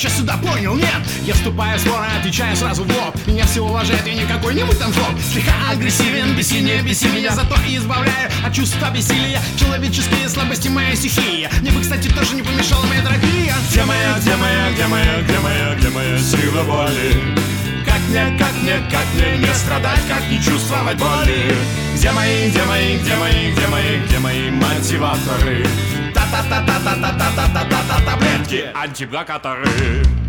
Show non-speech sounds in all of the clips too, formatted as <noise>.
Сейчас сюда понял, нет? Я вступаю в спор, отвечаю сразу в лоб Меня все уважают, я не какой-нибудь там жлоб Слегка агрессивен, беси, не беси меня Зато и избавляю от чувства бессилия Человеческие слабости моя стихия Мне бы, кстати, тоже не помешала моя терапия Где моя, где моя, где моя, где моя, где моя сила воли? Как мне, как мне, как мне не страдать, как не чувствовать боли? Где мои, где мои, где мои, где мои, где мои мотиваторы? таблетки антиблокаторы.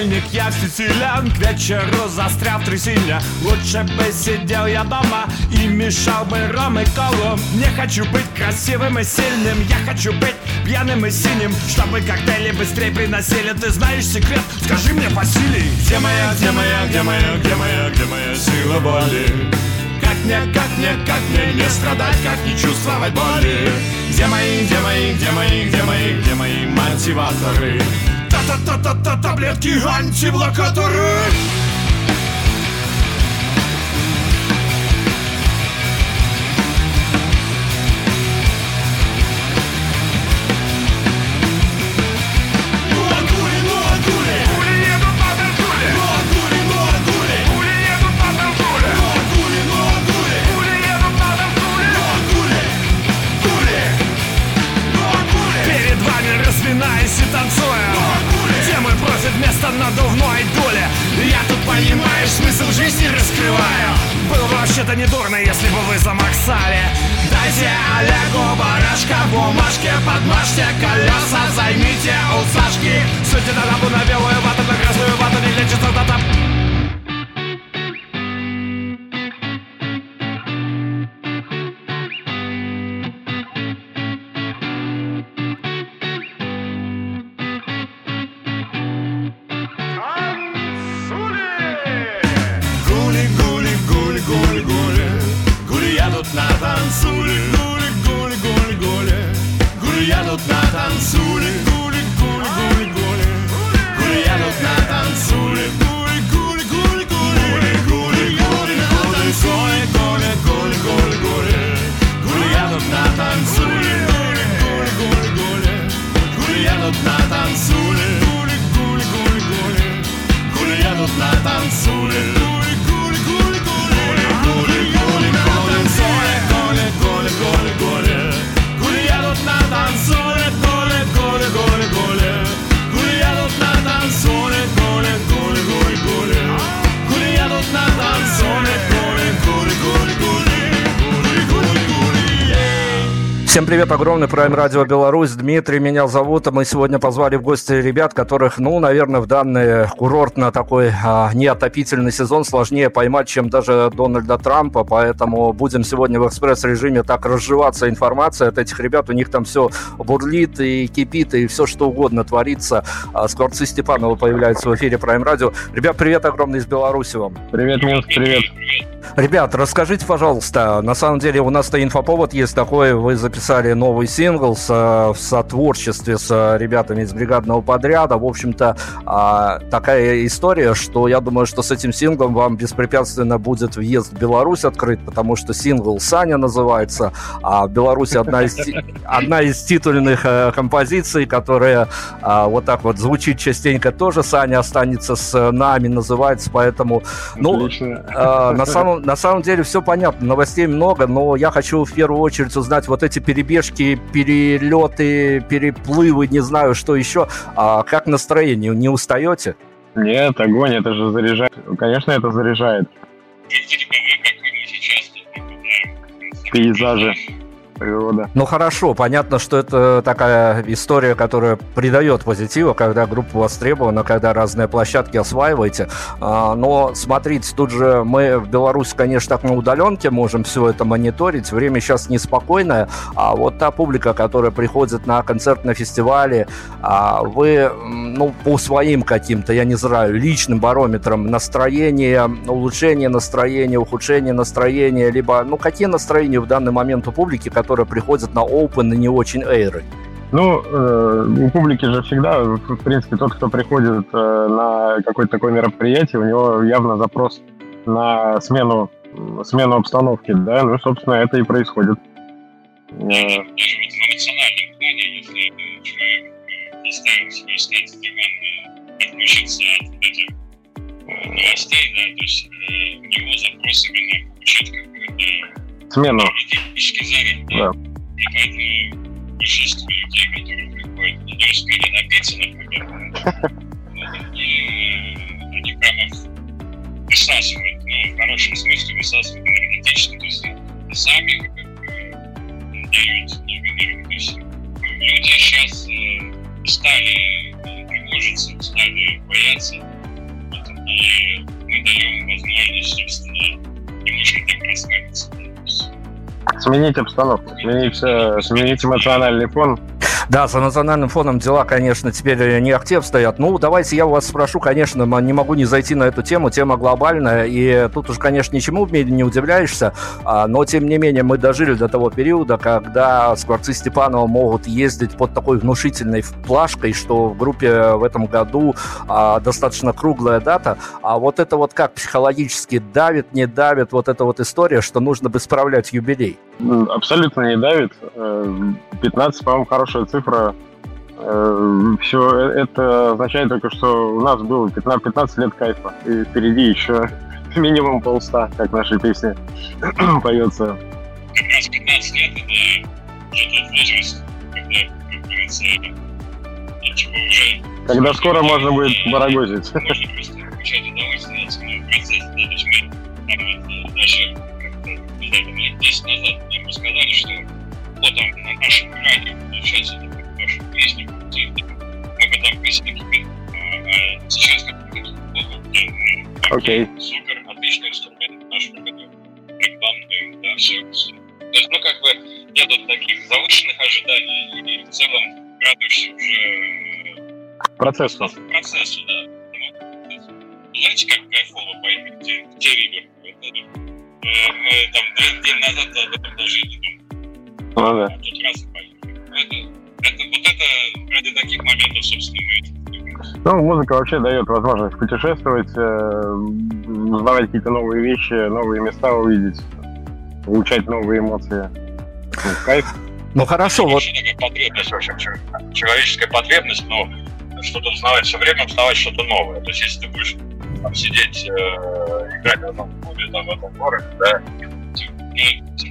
Понедельник я всесилен К вечеру застрял в трясине Лучше бы сидел я дома И мешал бы ром и колу Не хочу быть красивым и сильным Я хочу быть пьяным и синим Чтобы коктейли быстрее приносили Ты знаешь секрет? Скажи мне, Василий Где моя, где моя, где моя, где моя, где моя сила боли? Как мне, как мне, как мне не страдать, как не чувствовать боли? Где мои, где мои, где мои, где мои, где мои мотиваторы? Та-та-та-та таблетки антиблокаторы na dança. Всем привет, огромный Prime Radio Беларусь. Дмитрий меня зовут. Мы сегодня позвали в гости ребят, которых, ну, наверное, в данный курортно такой а, неотопительный сезон сложнее поймать, чем даже Дональда Трампа. Поэтому будем сегодня в экспресс-режиме так разживаться информацией от этих ребят. У них там все бурлит и кипит, и все что угодно творится. А, Скворцы Степанова появляются в эфире Prime Radio. Ребят, привет огромный из Беларуси вам. Привет, Минск, привет. Ребят, расскажите, пожалуйста, на самом деле у нас-то инфоповод есть такой, вы записали новый сингл с, э, в сотворчестве с э, ребятами из бригадного подряда. В общем-то, а, такая история, что я думаю, что с этим синглом вам беспрепятственно будет въезд в Беларусь открыт, потому что сингл «Саня» называется, а в Беларуси одна из, <laughs> одна из титульных э, композиций, которая а, вот так вот звучит частенько тоже «Саня останется с нами» называется, поэтому, ну, на самом, на самом деле все понятно, новостей много, но я хочу в первую очередь узнать вот эти перебежки, перелеты, переплывы, не знаю, что еще. А как настроение? Не устаете? Нет, огонь, это же заряжает. Конечно, это заряжает. Пейзажи природа. Ну хорошо, понятно, что это такая история, которая придает позитива, когда группа востребована, когда разные площадки осваиваете. А, но смотрите, тут же мы в Беларуси, конечно, так на удаленке можем все это мониторить. Время сейчас неспокойное, а вот та публика, которая приходит на концертные фестивали, а вы, ну, по своим каким-то, я не знаю, личным барометрам настроения, улучшение настроения, ухудшение настроения, либо, ну, какие настроения в данный момент у публики, которые которые приходят на Open и не очень эйры? Ну, э, у публики же всегда, в принципе, тот, кто приходит э, на какое-то такое мероприятие, у него явно запрос на смену, смену обстановки, да, ну, собственно, это и происходит. Даже вот в эмоциональном плане, если человек заставит себя встать с дивана, отключиться от этих новостей, да, то есть э, у него запрос именно получить какую-то смену. Да. И поэтому большинство людей, которые приходят, не успели напиться, например, и они прямо высасывают, ну, в хорошем смысле высасывают энергетически, то есть сами как бы дают энергии. То есть люди сейчас э, стали тревожиться, стали бояться, и мы даем возможность, собственно, немножко так расслабиться сменить обстановку, сменить, э, сменить эмоциональный фон. Да, за национальным фоном дела, конечно, теперь не актив стоят. Ну, давайте я вас спрошу, конечно, не могу не зайти на эту тему, тема глобальная, и тут уж, конечно, ничему в мире не удивляешься, а, но, тем не менее, мы дожили до того периода, когда скворцы Степанова могут ездить под такой внушительной плашкой, что в группе в этом году а, достаточно круглая дата, а вот это вот как психологически давит, не давит, вот эта вот история, что нужно бы справлять юбилей. Абсолютно не давит. 15, э, по-моему, хорошая цифра. Э, Все это означает только, что у нас было 15, 15 лет кайфа. И впереди еще <laughs> минимум полста, как в нашей песне поется. Как раз 15 лет это тот возраст, когда, как говорится, ничего уже... Когда скоро можно будет барагозить. Можно просто получать удовольствие от самого процесса. Да, то есть мы там, вот, даже знаю, лет 10 назад ему сказали, что вот там на нашем радио это вашу песню, мы бы там песни кипит. А сейчас как бы Окей. Супер, отличный инструмент в нашем году. Рекламный, да, все. То есть, ну, как бы, нету таких завышенных ожиданий, и в целом радуешься уже процессу. Процессу, да. Знаете, как кайфово поехать в Террибер? Мы там день назад об этом даже не думали. Ну да. Тут раз Это, это, вот это ради таких моментов, собственно, мы ну, музыка вообще дает возможность путешествовать, э, узнавать какие-то новые вещи, новые места увидеть, получать новые эмоции. Ну, кайф. Ну хорошо, вот. потребность, в общем, человеческая потребность, но что-то узнавать все время, узнавать что-то новое. То есть, если ты будешь там, сидеть, э, играть в одном клубе, там, в этом городе, да, ну,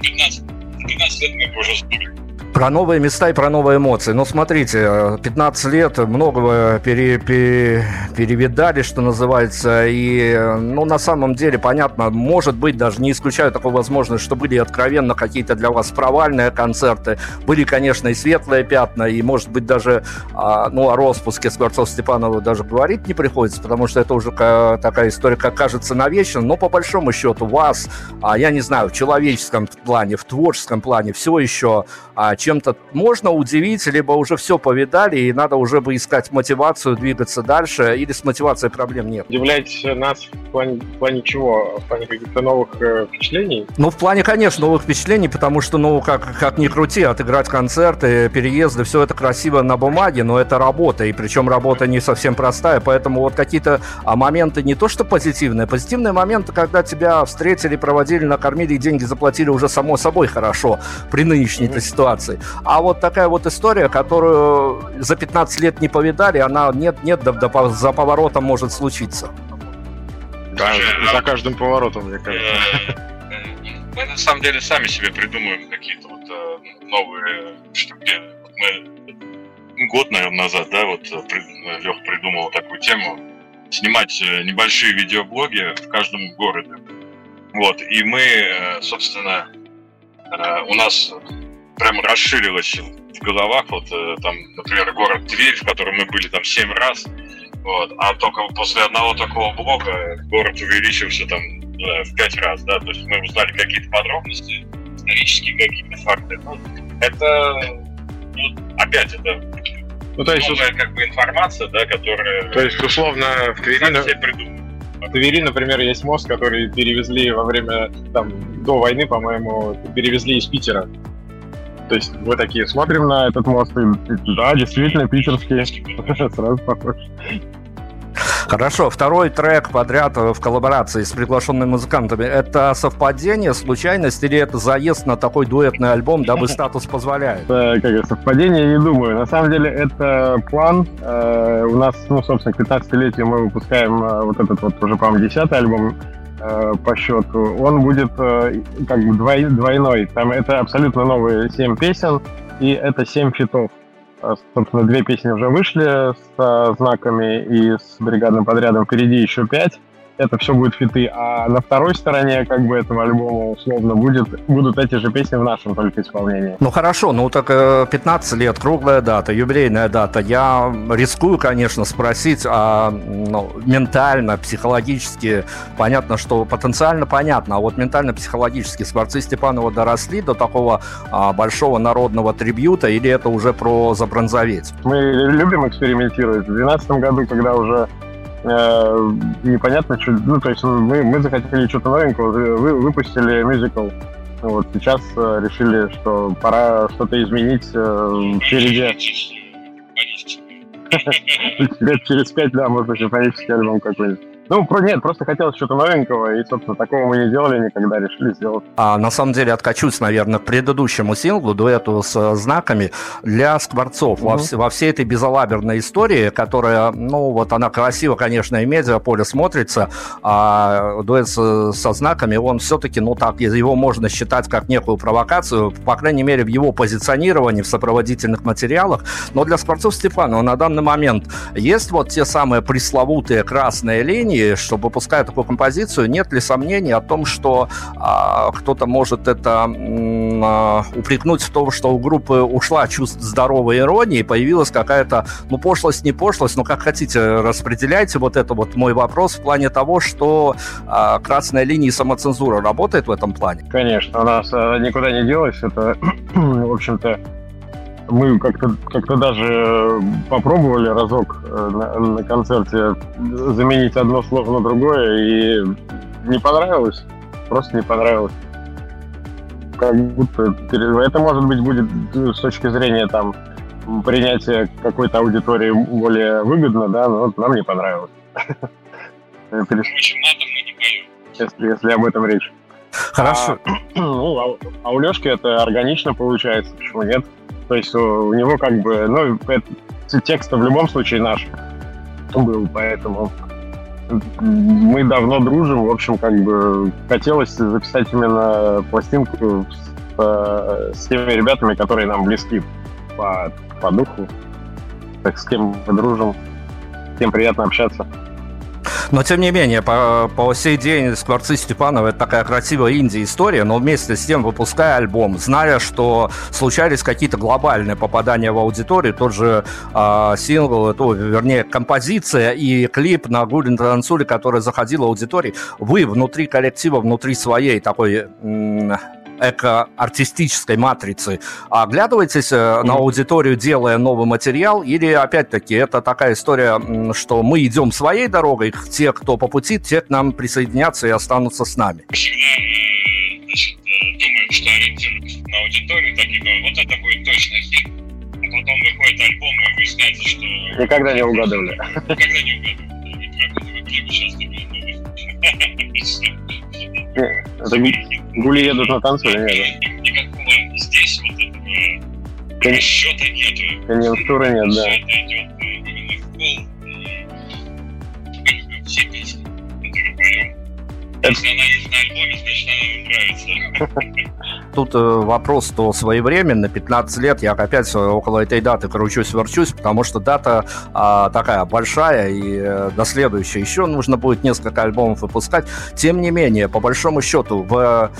15 15 лет мы уже сдули. Про новые места и про новые эмоции. Ну, смотрите, 15 лет многого пере, пере, перевидали, что называется. И, ну, на самом деле, понятно, может быть, даже не исключаю такую возможность, что были откровенно какие-то для вас провальные концерты. Были, конечно, и светлые пятна, и, может быть, даже, а, ну, о распуске Скворцов Степанова даже говорить не приходится, потому что это уже такая история, как кажется, навечно. Но, по большому счету, вас, а, я не знаю, в человеческом плане, в творческом плане все еще а, чем-то можно удивить, либо уже все повидали, и надо уже бы искать мотивацию, двигаться дальше, или с мотивацией проблем нет? Удивлять нас в плане, в плане чего? В плане каких-то новых э, впечатлений? Ну, в плане, конечно, новых впечатлений, потому что, ну, как, как ни крути, отыграть концерты, переезды, все это красиво на бумаге, но это работа, и причем работа не совсем простая, поэтому вот какие-то а, моменты не то что позитивные, позитивные моменты, когда тебя встретили, проводили, накормили и деньги заплатили уже само собой хорошо при нынешней mm-hmm. ситуации. А вот такая вот история, которую за 15 лет не повидали, она нет-нет, да, да, за поворотом может случиться. Да, за каждым поворотом, мне кажется. Э, Мы на самом деле сами себе придумываем какие-то вот э, новые штуки. Мы год, наверное, назад, да, вот при, Лех придумал такую тему. Снимать э, небольшие видеоблоги в каждом городе. Вот, и мы, э, собственно, э, у нас прям расширилось в головах, вот там, например, город Тверь, в котором мы были там семь раз, вот, а только после одного такого блога город увеличился там в пять раз, да, то есть мы узнали какие-то подробности, исторические какие-то факты. Ну, это, ну, опять, это ну, то есть, новая как бы информация, да, которая... То есть, условно, в Твери... В Твери, например, есть мост, который перевезли во время, там, до войны, по-моему, перевезли из Питера. То есть мы такие смотрим на этот мост, и да, действительно, питерский, <laughs> сразу похож. Хорошо, второй трек подряд в коллаборации с приглашенными музыкантами. Это совпадение, случайность или это заезд на такой дуэтный альбом, дабы <laughs> статус позволяет? Это, как совпадение, не думаю. На самом деле это план. Э, у нас, ну, собственно, к 15-летию мы выпускаем э, вот этот вот уже, по-моему, 10 альбом э, по счету. Он будет как бы двойной. Там это абсолютно новые 7 песен, и это 7 фитов. А, собственно, две песни уже вышли с знаками и с бригадным подрядом. Впереди еще пять это все будет фиты, а на второй стороне как бы этого альбома условно будет, будут эти же песни в нашем только исполнении. Ну хорошо, ну так 15 э, лет, круглая дата, юбилейная дата. Я рискую, конечно, спросить, а ну, ментально, психологически, понятно, что потенциально понятно, а вот ментально-психологически скворцы Степанова доросли до такого а, большого народного трибьюта, или это уже про забронзоветь? Мы любим экспериментировать. В 2012 году, когда уже э, непонятно, что... Ну, то есть мы, мы захотели что-то новенького, вы, выпустили мюзикл. Вот сейчас э, решили, что пора что-то изменить э, впереди. Лет <laughs> через пять, да, можно симфонический альбом какой-нибудь. Ну, нет, просто хотелось что-то новенького, и, собственно, такого мы не делали никогда, решили сделать. А на самом деле откачусь, наверное, к предыдущему синглу, дуэту с э, знаками для скворцов. Угу. Во, вс- во всей этой безалаберной истории, которая, ну, вот она красиво, конечно, и медиаполе смотрится, а дуэт с, со знаками, он все-таки, ну, так, его можно считать как некую провокацию, по крайней мере, в его позиционировании, в сопроводительных материалах. Но для скворцов Степанова на данный момент есть вот те самые пресловутые красные линии, сомнений, что выпуская такую композицию, нет ли сомнений о том, что а, кто-то может это а, упрекнуть в том, что у группы ушла чувство здоровой иронии, появилась какая-то, ну, пошлость, не пошлость, но как хотите, распределяйте вот это вот мой вопрос в плане того, что а, красная линия и самоцензура работает в этом плане? Конечно, у нас а, никуда не делось, это, <clears throat> в общем-то, мы как-то как даже попробовали разок э, на, на концерте заменить одно слово на другое, и не понравилось. Просто не понравилось. Как будто это, может быть, будет с точки зрения там принятия какой-то аудитории более выгодно, да, но нам не понравилось. <laughs> Если, если об этом речь. Хорошо. А, <clears throat> ну, а, а у Лешки это органично получается, почему нет? То есть у, него как бы, ну, это, текст в любом случае наш был, поэтому мы давно дружим, в общем, как бы хотелось записать именно пластинку с, с теми ребятами, которые нам близки по, по духу, так с кем мы дружим, с кем приятно общаться. Но, тем не менее, по, по сей день Скворцы Степанова это такая красивая инди-история, но вместе с тем, выпуская альбом, зная, что случались какие-то глобальные попадания в аудиторию, тот же э, сингл, то, вернее, композиция и клип на Гулин Танцуле, который заходил аудитории, вы внутри коллектива, внутри своей такой эко-артистической матрицы, оглядываетесь mm-hmm. на аудиторию, делая новый материал, или, опять-таки, это такая история, что мы идем своей дорогой, те, кто по пути, те к нам присоединятся и останутся с нами? Значит, э, думаем, что ориентируемся на аудиторию, так и говорим, вот это будет точно хит, а потом выходит альбом, и выясняется, что... Никогда не угадывали. Никогда не угадывали. Вы клипы часто <laughs> Это гули едут на танцы или нет? Никакого здесь вот этого Кон... счета нету. Конъюнктуры нет, да. Это идет именно в пол. <laughs> Тут э, вопрос то своевременно, 15 лет, я опять около этой даты кручусь-верчусь, потому что дата а, такая большая, и э, до следующей. Еще нужно будет несколько альбомов выпускать. Тем не менее, по большому счету, в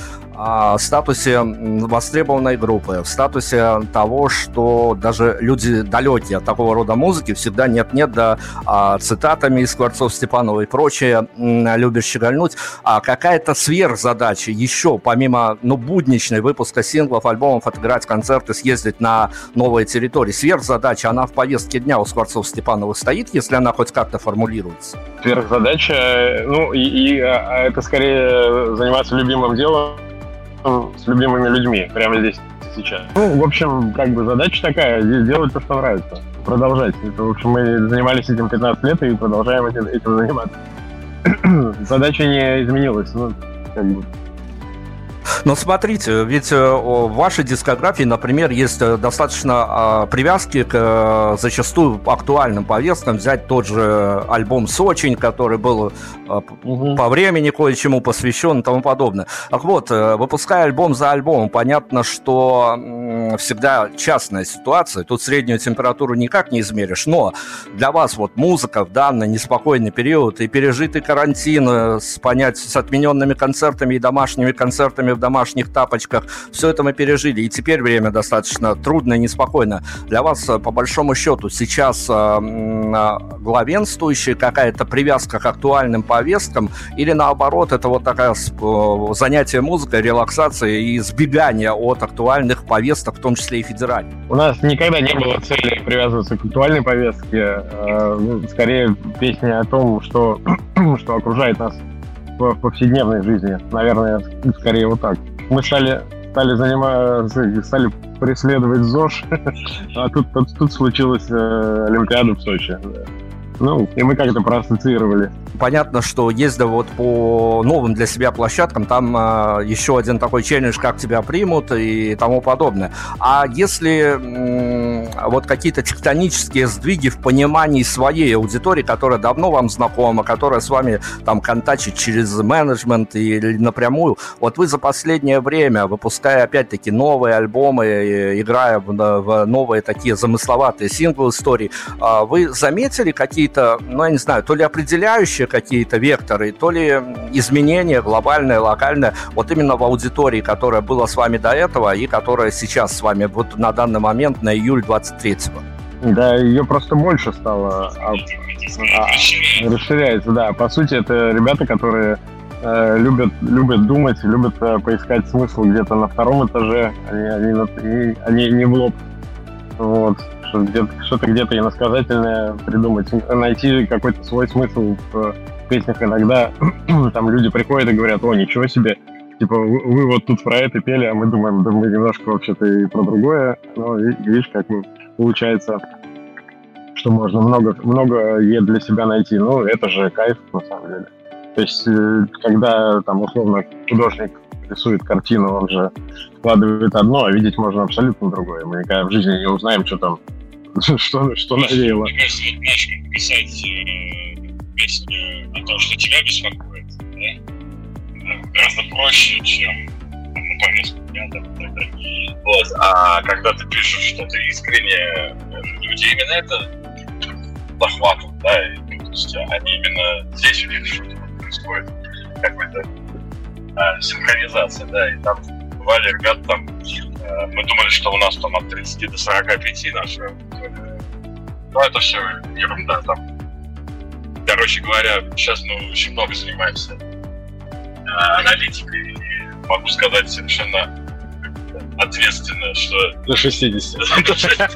а, статусе востребованной группы, в статусе того, что даже люди далекие от такого рода музыки всегда нет-нет, да а, цитатами из Скворцов Степанова и прочее любишь щегольнуть. А какая-то сверхзадача еще, помимо ну, будничной выпуска синглов, альбомов, отыграть концерты, съездить на новые территории, сверхзадача, она в повестке дня у Скворцов Степанова стоит, если она хоть как-то формулируется? Сверхзадача, ну и, и а, это скорее заниматься любимым делом, с любимыми людьми прямо здесь сейчас. Ну, в общем, как бы задача такая, делать то, что нравится, продолжать. В общем, мы занимались этим 15 лет и продолжаем этим, этим заниматься. <clears throat> задача не изменилась, ну, как бы но смотрите, ведь э, в вашей дискографии, например, есть э, достаточно а, привязки к э, зачастую актуальным повесткам. Взять тот же альбом «Сочинь», который был угу. по времени кое-чему посвящен и тому подобное. Так вот, выпуская альбом за альбомом, понятно, что всегда частная ситуация. Тут среднюю температуру никак не измеришь. Но для вас вот музыка в данный неспокойный период и пережитый карантин с, понять, с отмененными концертами и домашними концертами в домашних тапочках. Все это мы пережили, и теперь время достаточно трудно и неспокойно. Для вас, э, по большому счету, сейчас э, э, главенствующая какая-то привязка к актуальным повесткам, или наоборот, это вот такая занятие музыкой, релаксация и избегание от актуальных повесток, в том числе и федеральных? У нас никогда не было цели привязываться к актуальной повестке. Ну, скорее, песня о том, что, <clears throat> что окружает нас в повседневной жизни. Наверное, скорее вот так. Мы стали, стали заниматься, стали преследовать ЗОЖ, <laughs> а тут, тут, тут случилась э, Олимпиада в Сочи. Ну, и мы как-то проассоциировали понятно, что ездя вот по новым для себя площадкам, там э, еще один такой челлендж, как тебя примут и тому подобное. А если э, вот какие-то тектонические сдвиги в понимании своей аудитории, которая давно вам знакома, которая с вами там контачит через менеджмент или напрямую, вот вы за последнее время, выпуская опять-таки новые альбомы, играя в, в новые такие замысловатые синглы истории, э, вы заметили какие-то, ну, я не знаю, то ли определяющие какие-то векторы, то ли изменения глобальное, локальное, вот именно в аудитории, которая была с вами до этого и которая сейчас с вами вот на данный момент на июль 23-го? Да, ее просто больше стало. А, а, расширяется, да. По сути, это ребята, которые э, любят, любят думать, любят э, поискать смысл где-то на втором этаже, они, они, они не в лоб. Вот что где-то, что-то где-то иносказательное придумать, найти какой-то свой смысл в песнях. Иногда <clears throat> там люди приходят и говорят, о, ничего себе, типа, вы, вот тут про это пели, а мы думаем, да мы немножко вообще-то и про другое. Но видишь, как мы, получается, что можно много, много для себя найти. Ну, это же кайф, на самом деле. То есть, э, когда там условно художник рисует картину, он же вкладывает одно, а видеть можно абсолютно другое. Мы никогда в жизни не узнаем, что там <laughs> что, что навеяло. Мне кажется, вот знаешь, писать э, песню о том, что тебя беспокоит, да? гораздо проще, чем ну, повестку дня, да, тогда. Вот. А когда ты пишешь что-то искренне, люди именно это захватывают, да, и, ну, то есть они именно здесь них что-то происходит, какой-то а, синхронизация, да, и там бывали ребята там Э, мы думали, что у нас там от 30 до 45 наша аудитория. Ну, это все ерунда там. Короче говоря, сейчас мы очень много занимаемся э, аналитикой. И могу сказать совершенно ответственно, что... До 60. <laughs> До 60.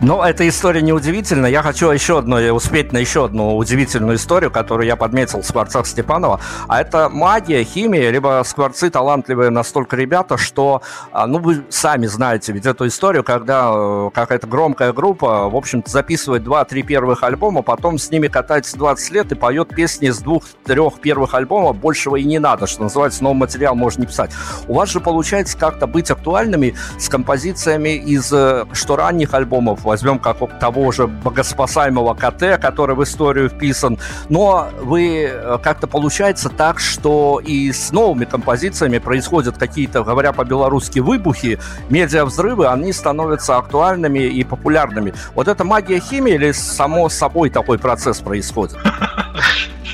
Ну, эта история неудивительна. Я хочу еще одну, успеть на еще одну удивительную историю, которую я подметил в скворцах Степанова. А это магия, химия, либо скворцы талантливые настолько ребята, что, а, ну, вы сами знаете ведь эту историю, когда э, какая-то громкая группа, в общем-то, записывает два-три первых альбома, потом с ними катается 20 лет и поет песни с двух-трех первых альбомов, большего и не надо, что называется, новый материал можно не писать. У вас же получается как-то быть актуальными с композициями из э, что ранних других альбомов. Возьмем как того же богоспасаемого КТ, который в историю вписан. Но вы э, как-то получается так, что и с новыми композициями происходят какие-то, говоря по-белорусски, выбухи, медиа-взрывы, они становятся актуальными и популярными. Вот это магия химии или само собой такой процесс происходит?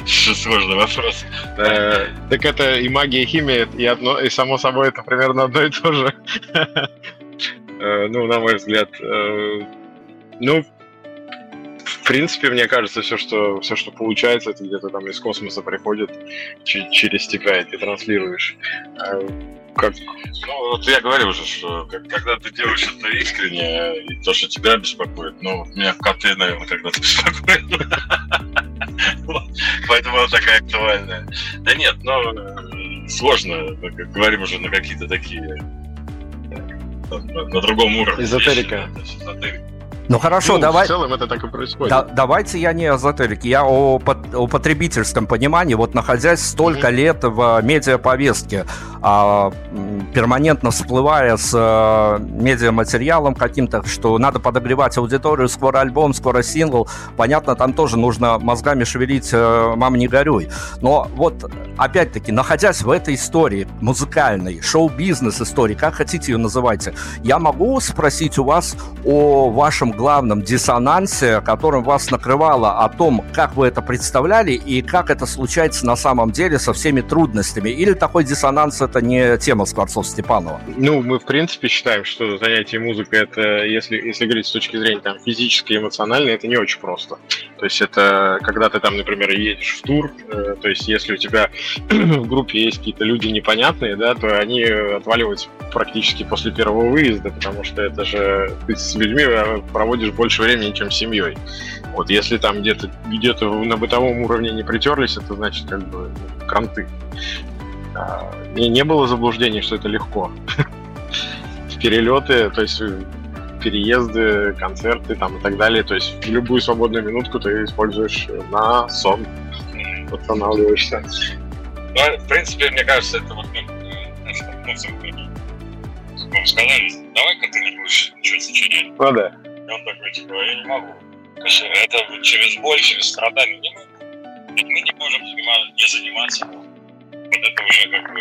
Сложный вопрос. Э, так это и магия, и химия, и, одно, и само собой это примерно одно и то же. <laughs> Э, ну, на мой взгляд. Э, ну, в принципе, мне кажется, все, что, все, что получается, это где-то там из космоса приходит, через тебя, и ты транслируешь. Как? Ну, вот я говорю уже, что когда ты делаешь это искренне, и то, что тебя беспокоит, ну, меня коты, наверное, когда-то <laughs> беспокоит. Поэтому она такая актуальная. Да нет, но э, сложно, говорим уже на какие-то такие э, на другом уровне. Эзотерика. Ну хорошо, ну, давай. В целом это так и происходит. Да, давайте я не эзотерик, я о, о потребительском понимании. Вот находясь столько mm-hmm. лет в медиаповестке, а, перманентно всплывая с а, медиаматериалом каким-то, что надо подогревать аудиторию, скоро альбом, скоро сингл. Понятно, там тоже нужно мозгами шевелить а, «Мама, не горюй». Но вот, опять-таки, находясь в этой истории музыкальной, шоу-бизнес истории, как хотите ее называйте, я могу спросить у вас о вашем главном диссонансе, которым вас накрывало, о том, как вы это представляли и как это случается на самом деле со всеми трудностями? Или такой диссонанс это не тема Скворцов-Степанова? Ну, мы в принципе считаем, что занятие музыкой это, если, если говорить с точки зрения там, физической и эмоциональной, это не очень просто. То есть это когда ты там, например, едешь в тур, э, то есть если у тебя <clears throat> в группе есть какие-то люди непонятные, да, то они отваливаются практически после первого выезда, потому что это же ты с людьми проводишь проводишь больше времени, чем с семьей. Вот если там где-то где-то на бытовом уровне не притерлись, это значит как бы кранты. А, и не было заблуждений, что это легко. <laughs> Перелеты, то есть э, переезды, концерты там и так далее. То есть любую свободную минутку ты используешь на сон, восстанавливаешься. Ну, в принципе, мне кажется, это вот ну, ну, сказали, давай-ка ты не будешь ничего сочинять. Ну да. И он такой, типа, я не могу. Это через боль, через страдания не могу. Мы не можем не заниматься. Вот это уже как бы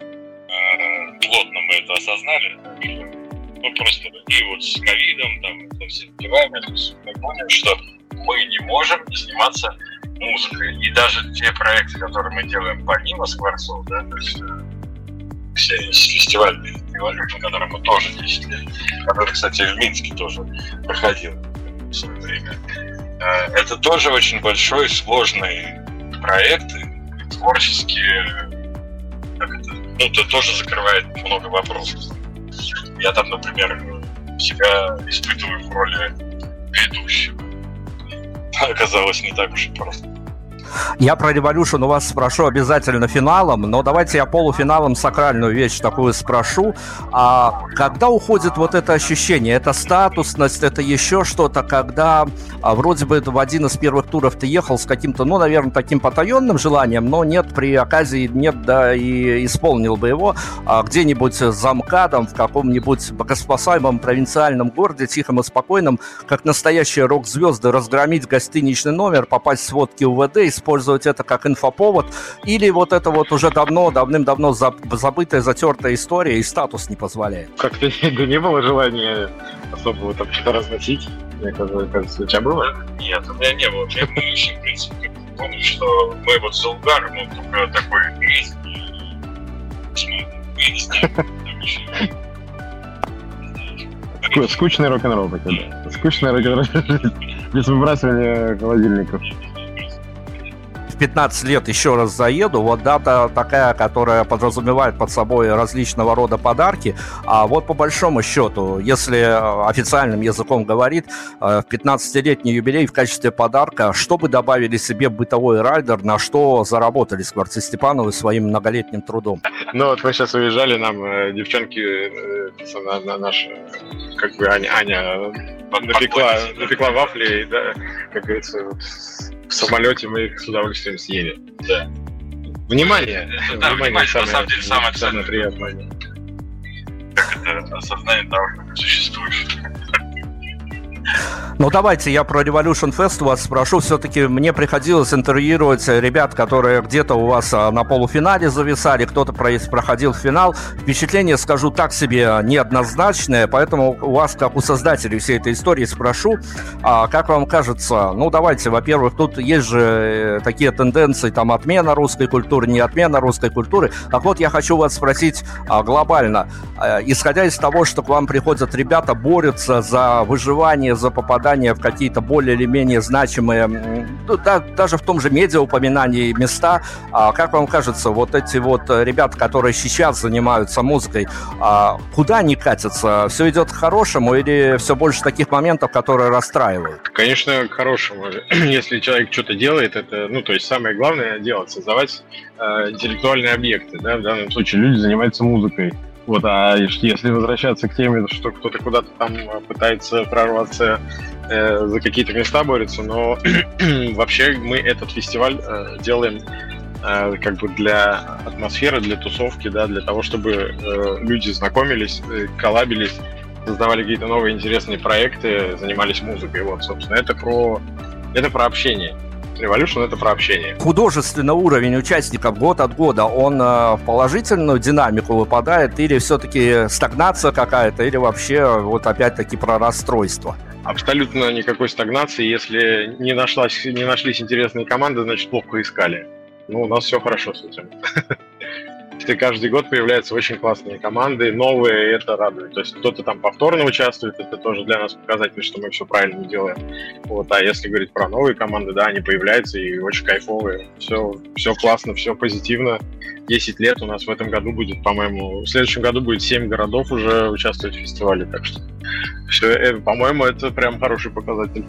э, плотно мы это осознали. Ну, просто и вот с ковидом, там, со всеми делами, мы поняли, что мы не можем не заниматься музыкой. И даже те проекты, которые мы делаем помимо Скворцов, да, то есть э, все революции, который мы тоже 10 лет, который, кстати, в Минске тоже проходил в свое время. Э, это тоже очень большой, сложный проект, творческие, это, ну, это тоже закрывает много вопросов. Я там, например, себя испытываю в роли ведущего. Оказалось не так уж и просто. Я про Revolution у вас спрошу обязательно финалом, но давайте я полуфиналом сакральную вещь такую спрошу. А когда уходит вот это ощущение, это статусность, это еще что-то, когда а, вроде бы в один из первых туров ты ехал с каким-то, ну, наверное, таким потаенным желанием, но нет, при оказии нет, да, и исполнил бы его а, где-нибудь за МКАДом в каком-нибудь богоспасаемом провинциальном городе, тихом и спокойном, как настоящие рок-звезды, разгромить гостиничный номер, попасть в сводки УВД, использовать это как инфоповод, или вот это вот уже давно, давным-давно забытая, затертая история и статус не позволяет? Как-то <laughs> не было желания особо там что-то разносить. Мне кажется, у тебя было? Нет, у меня не было. Я еще, в принципе, помню, что мы вот с Улгаром, ну, только такой есть, Скучный рок-н-ролл такой, да. Скучный рок-н-ролл <laughs> без выбрасывания холодильников в 15 лет еще раз заеду, вот дата такая, которая подразумевает под собой различного рода подарки, а вот по большому счету, если э, официальным языком говорит, э, в 15-летний юбилей в качестве подарка, что бы добавили себе бытовой райдер, на что заработали Скворцы Степановы своим многолетним трудом? Ну вот мы сейчас уезжали, нам э, девчонки, наша, как бы Аня, Аня напекла, напекла вафли, да, как говорится, в самолете мы их с удовольствием съели. Да. Внимание! Да, внимание, внимание самое, на самом деле самое, самое приятное. Как это осознание того, что ты существуешь. Ну, давайте я про Revolution Fest у вас спрошу. Все-таки мне приходилось интервьюировать ребят, которые где-то у вас а, на полуфинале зависали, кто-то проходил финал. Впечатление, скажу так себе, неоднозначное, поэтому у вас, как у создателей всей этой истории, спрошу, а как вам кажется, ну, давайте, во-первых, тут есть же э, такие тенденции, там, отмена русской культуры, не отмена русской культуры. Так вот, я хочу вас спросить а, глобально, а, исходя из того, что к вам приходят ребята, борются за выживание, за попадание в какие-то более или менее значимые, ну, да, даже в том же медиа упоминании места. А, как вам кажется, вот эти вот ребята, которые сейчас занимаются музыкой, а, куда они катятся? Все идет к хорошему или все больше таких моментов, которые расстраивают? Конечно, к хорошему. <clears throat> Если человек что-то делает, это, ну, то есть самое главное делать, создавать э, интеллектуальные объекты, да, в данном случае люди занимаются музыкой. Вот, а если возвращаться к теме, что кто-то куда-то там пытается прорваться э, за какие-то места борется, но <clears throat> вообще мы этот фестиваль э, делаем э, как бы для атмосферы, для тусовки, да, для того, чтобы э, люди знакомились, э, коллабились, создавали какие-то новые интересные проекты, занимались музыкой. Вот, собственно, это про это про общение. Revolution это про общение. Художественный уровень участников год от года, он э, в положительную динамику выпадает или все-таки стагнация какая-то, или вообще вот опять-таки про расстройство? Абсолютно никакой стагнации. Если не, нашлась, не нашлись интересные команды, значит плохо искали. Ну, у нас все хорошо с этим. <laughs> Если каждый год появляются очень классные команды, новые, и это радует. То есть кто-то там повторно участвует, это тоже для нас показатель, что мы все правильно делаем. Вот, а если говорить про новые команды, да, они появляются и очень кайфовые. Все, все классно, все позитивно. 10 лет у нас в этом году будет, по-моему, в следующем году будет 7 городов уже участвовать в фестивале, так что все, э, по-моему, это прям хороший показатель.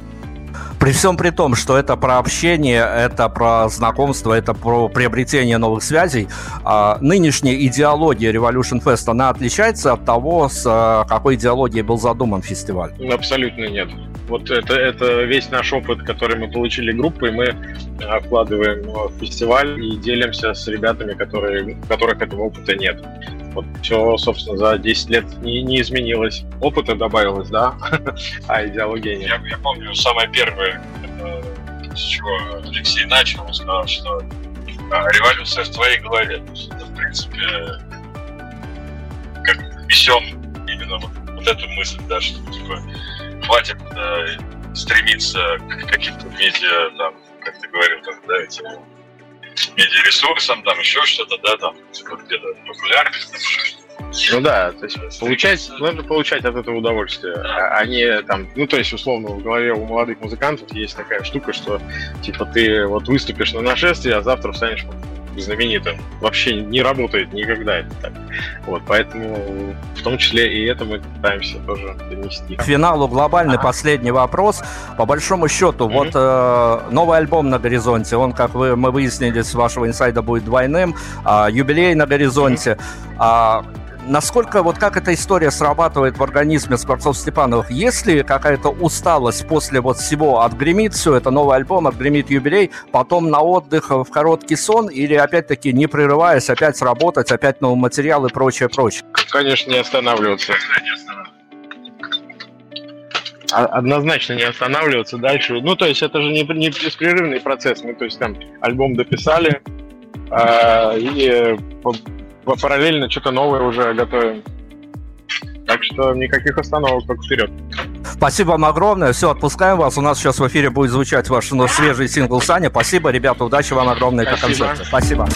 При всем при том, что это про общение, это про знакомство, это про приобретение новых связей, а, нынешняя идеология Revolution Fest, она отличается от того, с а, какой идеологией был задуман фестиваль? Абсолютно нет. Вот это, это весь наш опыт, который мы получили группой, мы а, вкладываем в фестиваль и делимся с ребятами, которые, у которых этого опыта нет. Вот все, собственно, за 10 лет не, не изменилось. Опыта добавилось, да, <laughs> а идеология нет. Я, я помню, самое первое, с чего Алексей начал, он сказал, что а, революция в твоей голове. Это, в принципе, как несем именно вот, вот эту мысль, да, что типа хватит э, стремиться к каким-то медиа, там, как ты говорил, там, да, эти медиаресурсам, там еще что-то, да, там типа, где-то популярность, там еще что-то. Ну да, то есть получать, нужно получать от этого удовольствие, а, а не там, ну то есть условно в голове у молодых музыкантов есть такая штука, что типа ты вот выступишь на нашествие, а завтра встанешь знаменитым. Вообще не работает никогда это так. Вот, поэтому в том числе и это мы пытаемся тоже донести. К финалу глобальный последний вопрос. По большому счету, mm-hmm. вот э, новый альбом на горизонте, он, как вы, мы выяснили с вашего инсайда, будет двойным, э, юбилей на горизонте. Mm-hmm. Э, насколько вот как эта история срабатывает в организме Скворцов Степановых? Есть ли какая-то усталость после вот всего? Отгремит все, это новый альбом, отгремит юбилей, потом на отдых в короткий сон или опять-таки не прерываясь, опять работать, опять новый материал и прочее, прочее? Конечно, не останавливаться. А, однозначно не останавливаться дальше. Ну, то есть это же не, не беспрерывный процесс. Мы, то есть там альбом дописали, э, и параллельно что-то новое уже готовим. Так что никаких остановок, только вперед. Спасибо вам огромное. Все, отпускаем вас. У нас сейчас в эфире будет звучать ваш ну, свежий сингл Саня. Спасибо, ребята. Удачи вам огромное на концерте. Спасибо.